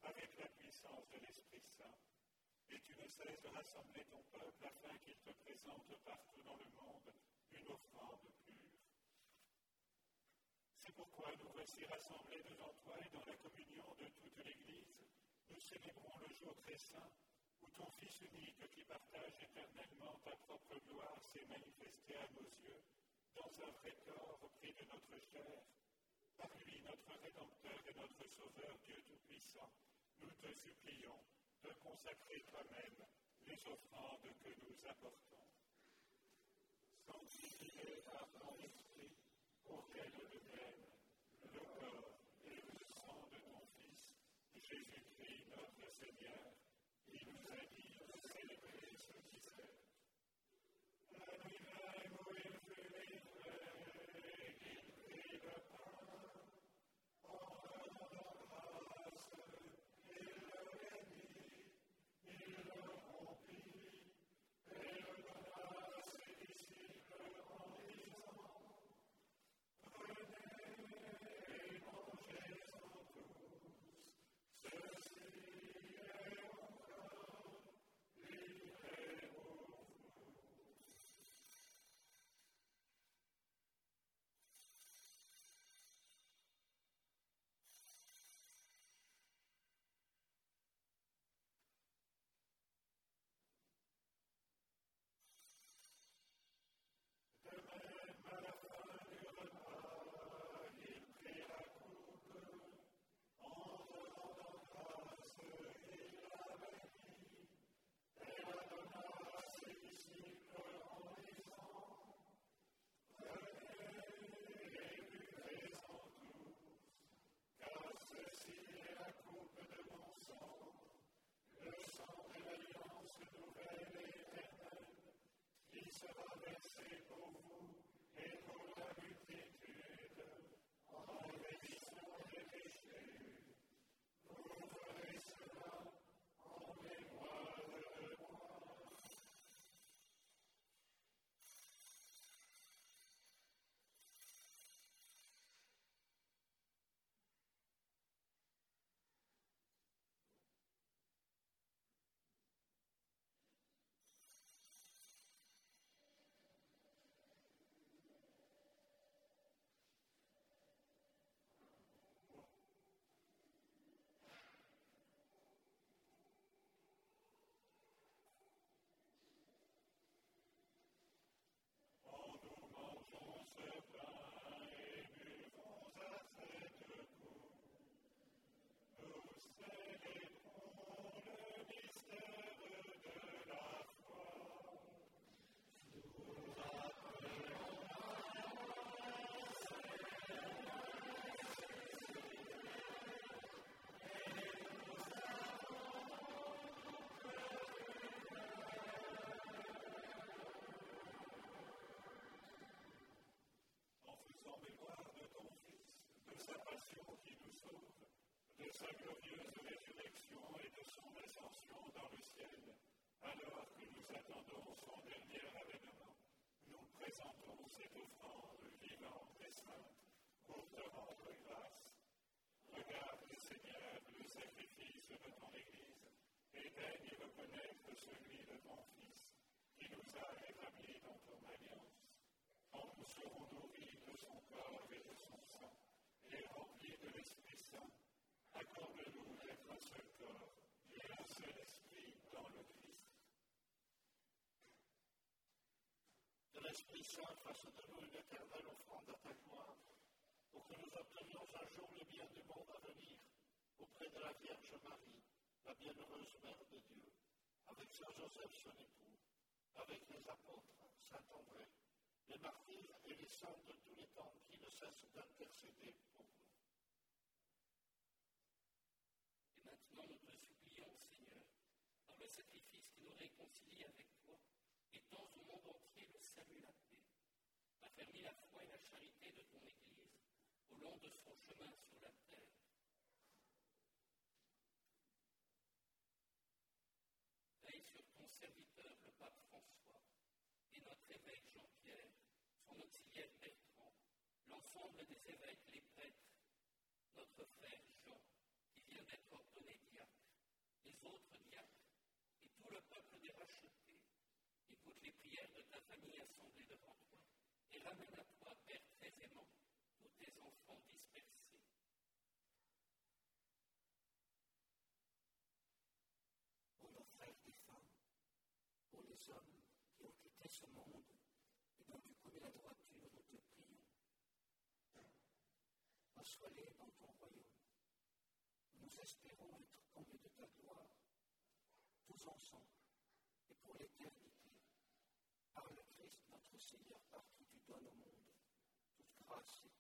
avec la puissance de l'Esprit Saint. Et tu ne cesses de rassembler ton peuple afin qu'il te présente partout dans le monde une offrande pure. C'est pourquoi nous voici rassemblés devant toi et dans la communion de toute l'Église, nous célébrons le jour très saint ton Fils unique qui partage éternellement ta propre gloire s'est manifesté à nos yeux dans un vrai corps pris de notre chair. Par lui, notre Rédempteur et notre Sauveur, Dieu Tout-Puissant, nous te supplions de consacrer toi-même les offrandes que nous apportons. Sanctifié par ton esprit, auquel deviennent le corps et le sang de ton Fils, Jésus-Christ notre Seigneur, set up qui nous sauve, de sa glorieuse résurrection et de son ascension dans le ciel, alors que nous attendons son dernier avènement, nous présentons cette offrande vivante et sainte pour te rendre grâce. Regarde, Seigneur, le sacrifice de ton Église et daigne reconnaître celui de ton Fils qui nous a rétablis dans ton alliance. Quand nous serons nourris de son corps et de son sang et remplis de l'Esprit Saint, accorde-nous d'être un seul corps et un seul esprit dans le Christ. Saint fasse de nous une éternelle offrande à ta gloire, pour que nous obtenions un jour le bien du monde à venir, auprès de la Vierge Marie, la bienheureuse Mère de Dieu, avec Saint Joseph son époux, avec les apôtres, Saint André, les martyrs et les saints de tous les temps qui ne cessent d'intercéder pour nous. Et maintenant, nous te supplions, Seigneur, par le sacrifice qui nous réconcilie avec toi, étends au monde entier le salut et. Affermis la foi et la charité de ton Église au long de son chemin sur la terre. Veille sur ton serviteur, le pape François, et notre évêque Jean-Pierre, son auxiliaire Bertrand, l'ensemble des évêques, les prêtres, notre frère Jean, qui vient d'être ordonné diacre, les autres diacres, et tout le peuple des rachetés. Écoute les prières de ta famille assemblée devant toi, et ramène à toi, Père très aimant, tous tes enfants dispersés. pour nos frères et femmes, pour les hommes qui ont quitté ce monde et dont tu connais la droiture, nous te prions. Reçois-les dans ton royaume. Nous espérons être comblés de ta gloire, tous ensemble et pour l'éternité. Par le Christ notre Seigneur, par qui tu donnes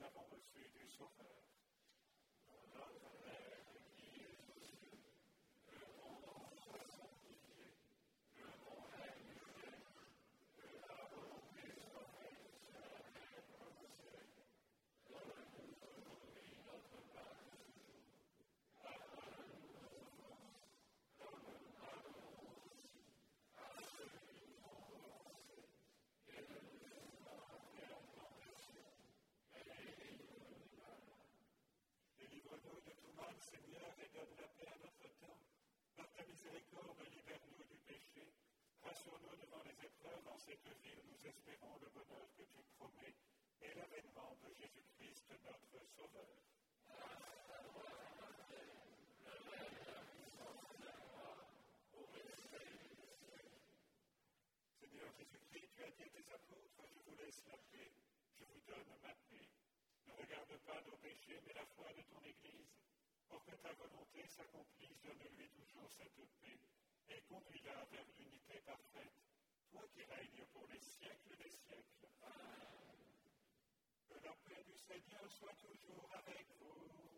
nous avons reçue du Sauveur. Notre Père qui es aux cieux, que ton nom soit sanctifié, que ton règne vienne, que ta volonté soit faite sur la terre comme au ciel. Donne-nous aujourd'hui notre pain de ce jour. Pardonne-nous nos offenses, comme nous pardonnons aussi à ceux qui nous ont offensés. Et ne nous laisse pas entrer en tentation, mais délivre-nous du mal. Seigneur, et donne la paix à notre temps. Par ta miséricorde, libère-nous du péché. Rassure-nous devant les épreuves. En cette ville, nous espérons le bonheur que tu promets et l'avènement de Jésus-Christ, notre Sauveur. Seigneur Jésus-Christ, tu as dit à tes apôtres, je vous laisse la paix, je vous donne ma paix. Ne regarde pas nos péchés, mais la foi de ton Église. Pour que ta volonté s'accomplisse, donne-lui toujours cette paix et conduis-la vers l'unité parfaite, toi qui règnes pour les siècles des siècles. Amen. Que la paix du Seigneur soit toujours avec vous.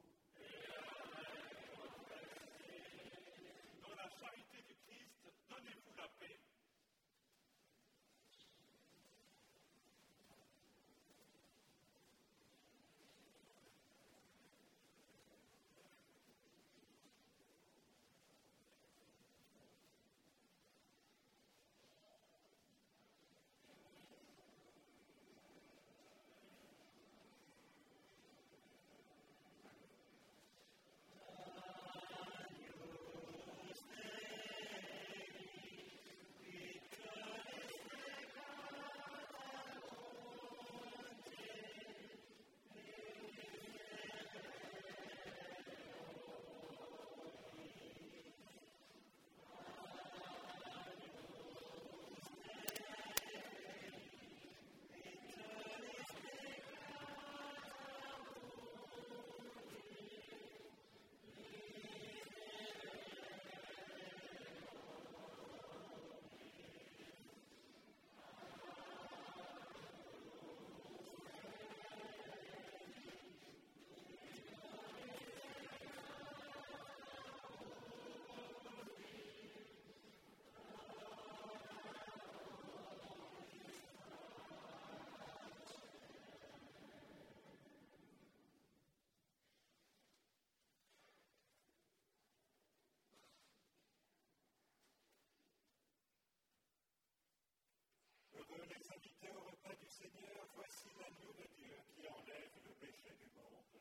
Seigneur, voici l'agneau de Dieu qui enlève le péché du monde.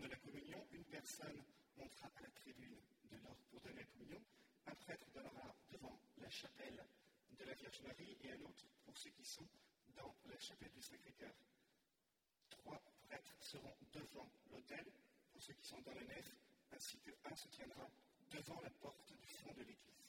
De la communion, une personne montera à la tribune de l'ordre pour donner la communion, un prêtre donnera devant la chapelle de la Vierge Marie et un autre pour ceux qui sont dans la chapelle du Sacré-Cœur. Trois prêtres seront devant l'autel pour ceux qui sont dans la nef, ainsi qu'un se tiendra devant la porte du fond de l'église.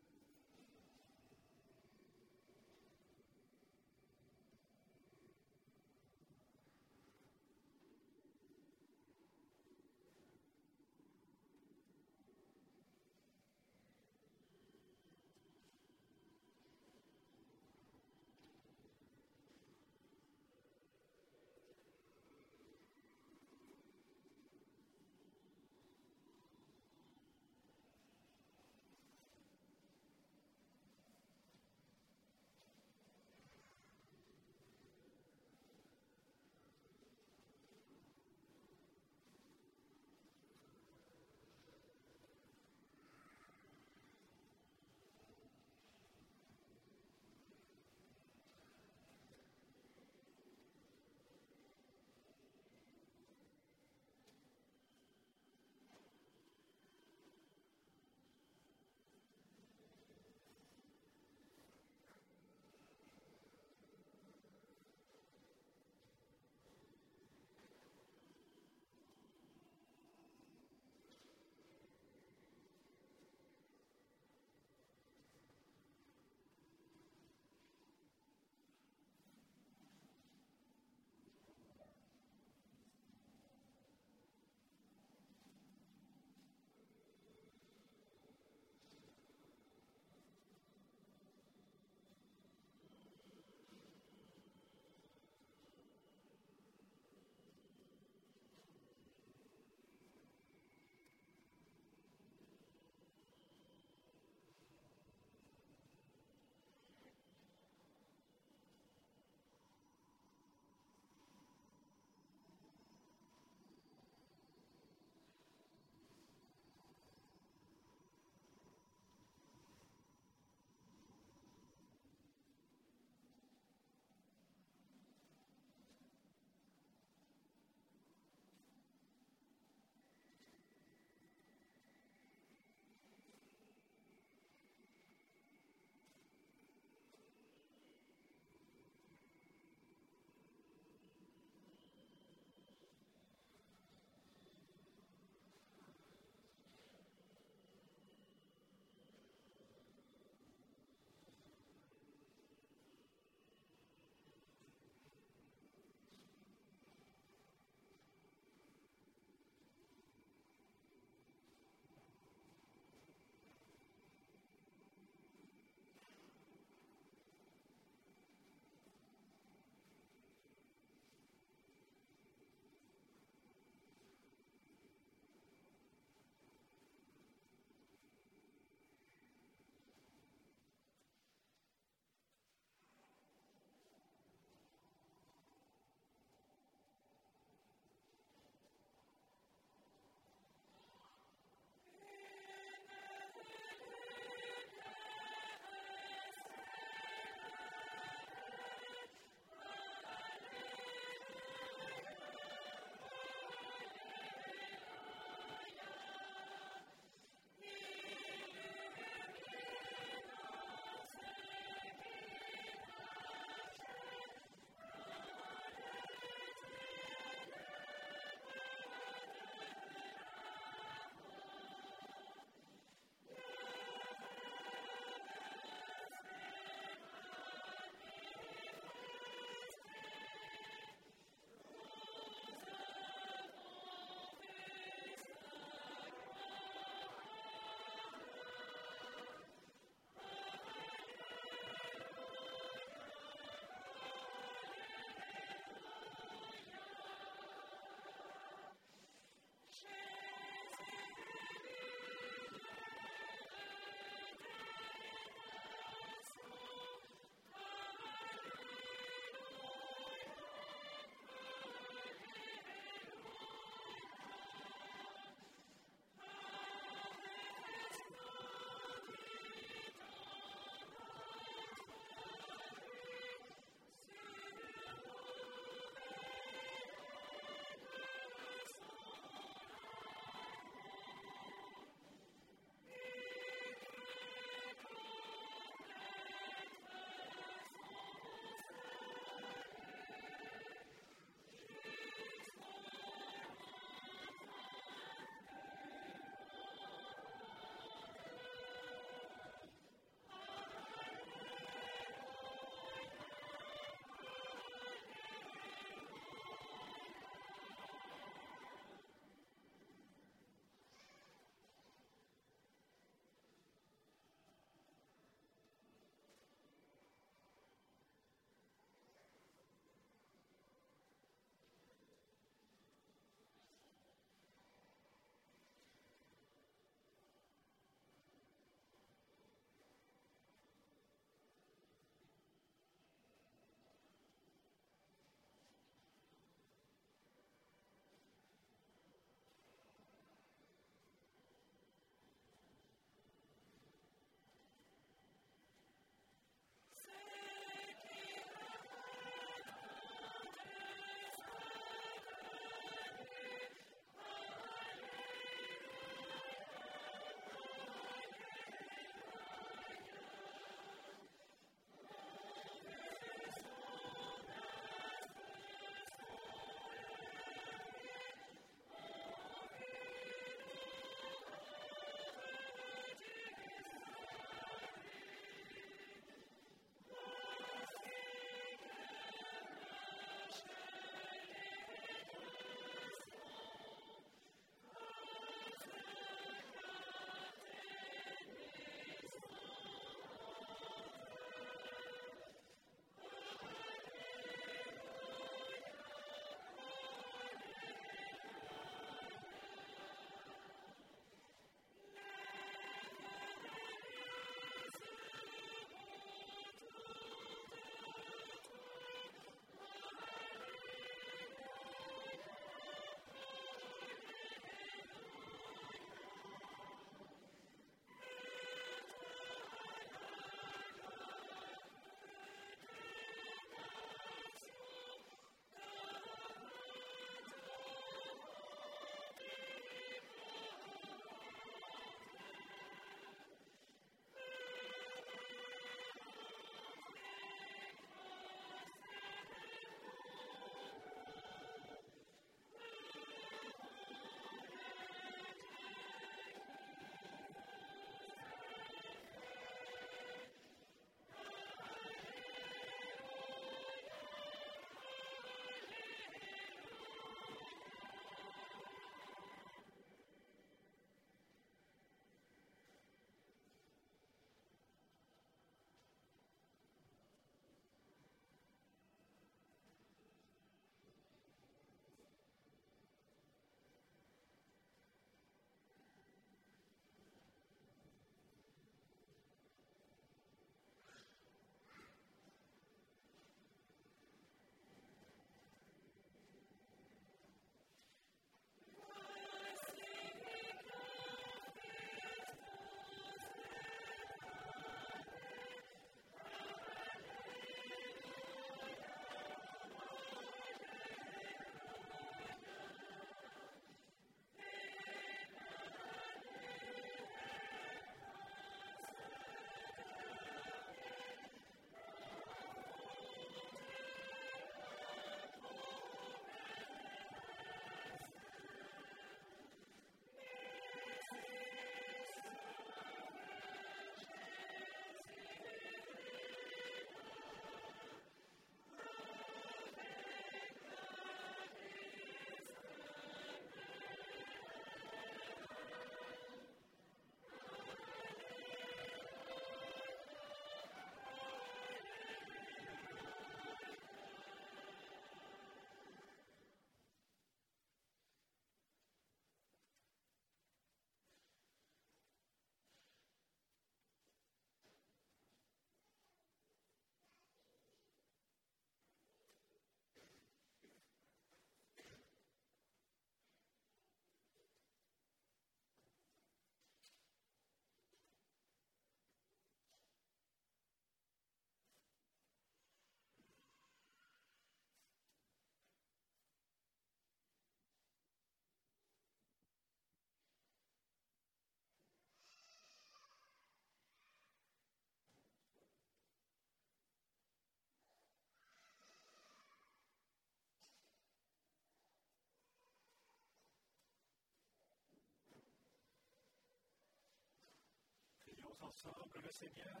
Ensemble le Seigneur.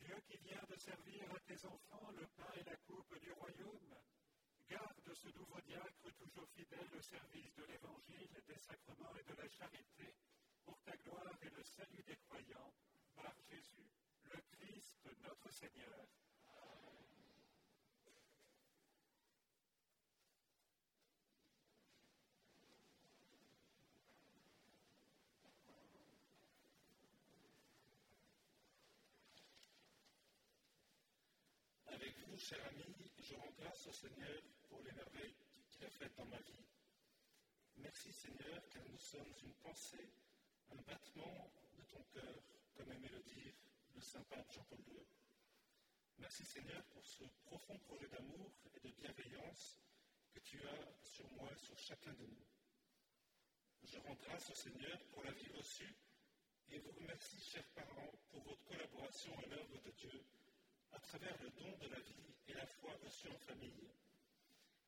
Dieu qui vient de servir à tes enfants le pain et la coupe du royaume, garde ce nouveau diacre toujours fidèle au service de l'Évangile, des sacrements et de la charité, pour ta gloire et le salut des croyants, par Jésus, le Christ, notre Seigneur. Avec vous, cher ami, je rends grâce au Seigneur pour les merveilles qu'il a faites dans ma vie. Merci Seigneur, car nous sommes une pensée, un battement de ton cœur, comme aimait le dire le Saint Pape Jean-Paul II. Merci Seigneur pour ce profond projet d'amour et de bienveillance que tu as sur moi et sur chacun de nous. Je rends grâce au Seigneur pour la vie reçue et vous remercie, chers parents, pour votre collaboration à l'œuvre de Dieu à travers le don de la vie et la foi reçue en famille.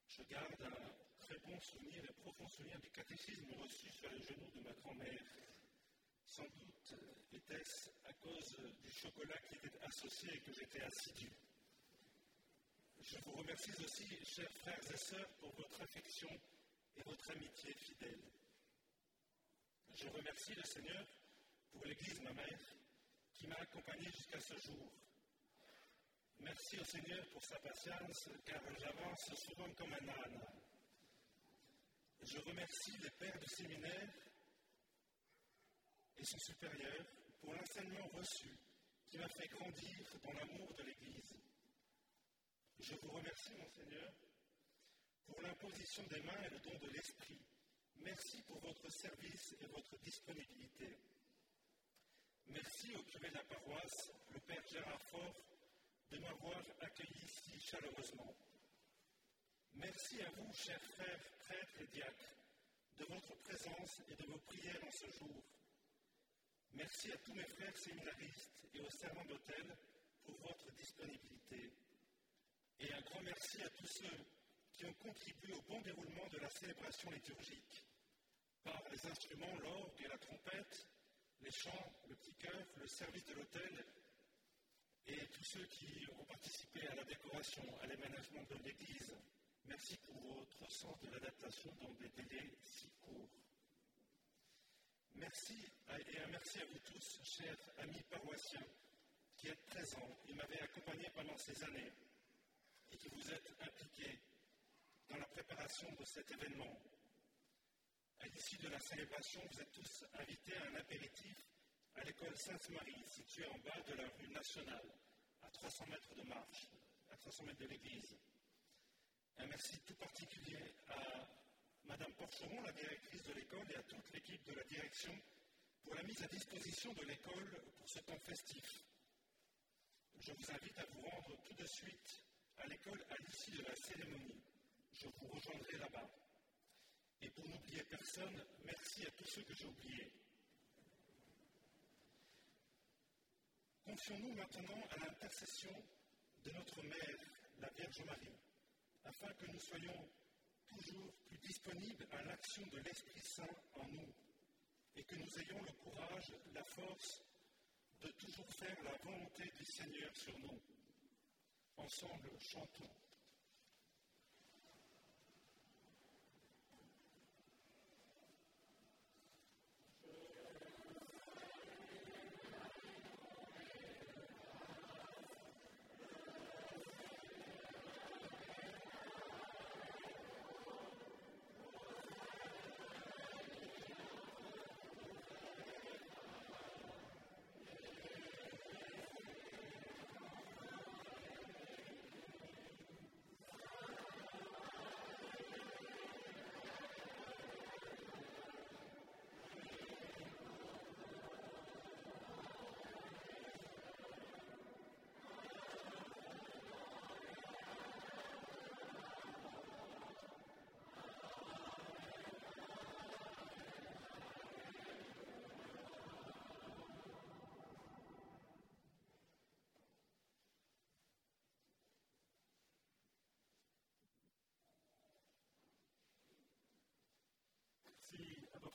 Je garde un très bon souvenir et profond souvenir du catéchisme reçu sur les genoux de ma grand-mère. Sans doute était-ce à cause du chocolat qui était associé et que j'étais assidu. Je vous remercie aussi, chers frères et sœurs, pour votre affection et votre amitié fidèle. Je remercie le Seigneur pour l'Église, ma mère, qui m'a accompagné jusqu'à ce jour. Merci au Seigneur pour sa patience, car j'avance souvent comme un âne. Je remercie les pères du séminaire et son supérieur pour l'enseignement reçu qui m'a fait grandir dans l'amour de l'Église. Je vous remercie, mon Seigneur, pour l'imposition des mains et le don de l'Esprit. Merci pour votre service et votre disponibilité. Merci au curé de la paroisse, le Père Gérard Faure, de m'avoir accueilli si chaleureusement. Merci à vous, chers frères, prêtres et diacres, de votre présence et de vos prières en ce jour. Merci à tous mes frères séminaristes et aux servants d'hôtel pour votre disponibilité. Et un grand merci à tous ceux qui ont contribué au bon déroulement de la célébration liturgique par les instruments, l'orgue et la trompette, les chants, le petit chœur, le service de l'hôtel et tous ceux qui ont participé à la décoration, à l'aménagement de l'église. Merci pour votre sens de l'adaptation dans des délais si courts. Merci et un merci à vous tous, chers amis paroissiens, qui êtes présents et m'avez accompagné pendant ces années et qui vous êtes impliqués dans la préparation de cet événement. À l'issue de la célébration, vous êtes tous invités à un apéritif à l'école Sainte-Marie, située en bas de la rue nationale, à 300 mètres de marche, à 300 mètres de l'église. Un merci tout particulier à Madame Porcheron, la directrice de l'école, et à toute l'équipe de la direction pour la mise à disposition de l'école pour ce temps festif. Je vous invite à vous rendre tout de suite à l'école à l'issue de la cérémonie. Je vous rejoindrai là-bas. Et pour n'oublier personne, merci à tous ceux que j'ai oubliés. Confions-nous maintenant à l'intercession de notre Mère, la Vierge Marie, afin que nous soyons toujours plus disponibles à l'action de l'Esprit Saint en nous et que nous ayons le courage, la force de toujours faire la volonté du Seigneur sur nous. Ensemble, chantons.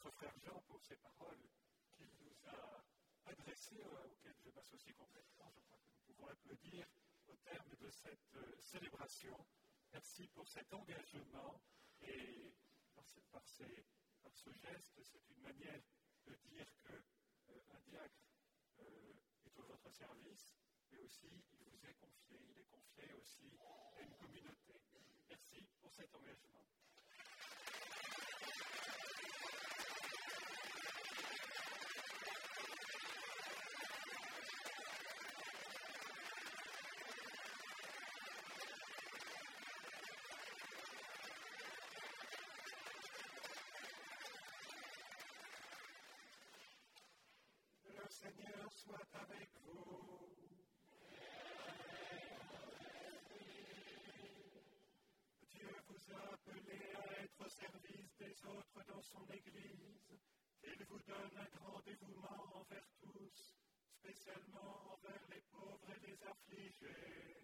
Notre frère Jean pour ces paroles qu'il nous a adressées, euh, auxquelles je m'associe complètement. Je crois que nous pouvons applaudir au terme de cette euh, célébration. Merci pour cet engagement et par ce, geste, c'est une manière de dire qu'un diacre est au votre service, mais aussi il vous est confié, il est confié aussi à une communauté. Merci pour cet engagement. Seigneur soit avec vous. Dieu vous a appelé à être au service des autres dans son Église, qu'il vous donne un grand dévouement envers tous, spécialement envers les pauvres et les affligés.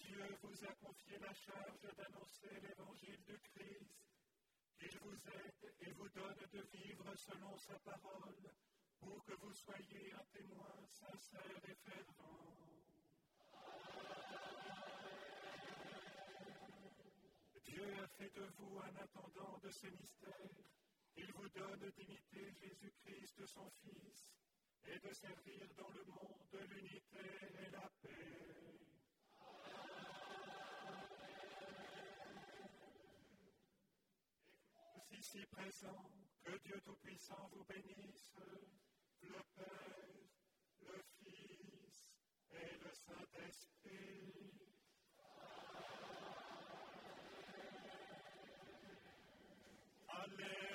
Dieu vous a confié la charge d'annoncer l'évangile du Christ il vous aide et vous donne de vivre selon sa parole, pour que vous soyez un témoin sincère et fervent. Dieu a fait de vous un attendant de ce mystère. Il vous donne d'imiter Jésus-Christ, son Fils, et de servir dans le monde l'unité et la paix. ici présent, que Dieu Tout-Puissant vous bénisse, le Père, le Fils et le Saint-Esprit. Hallelujah.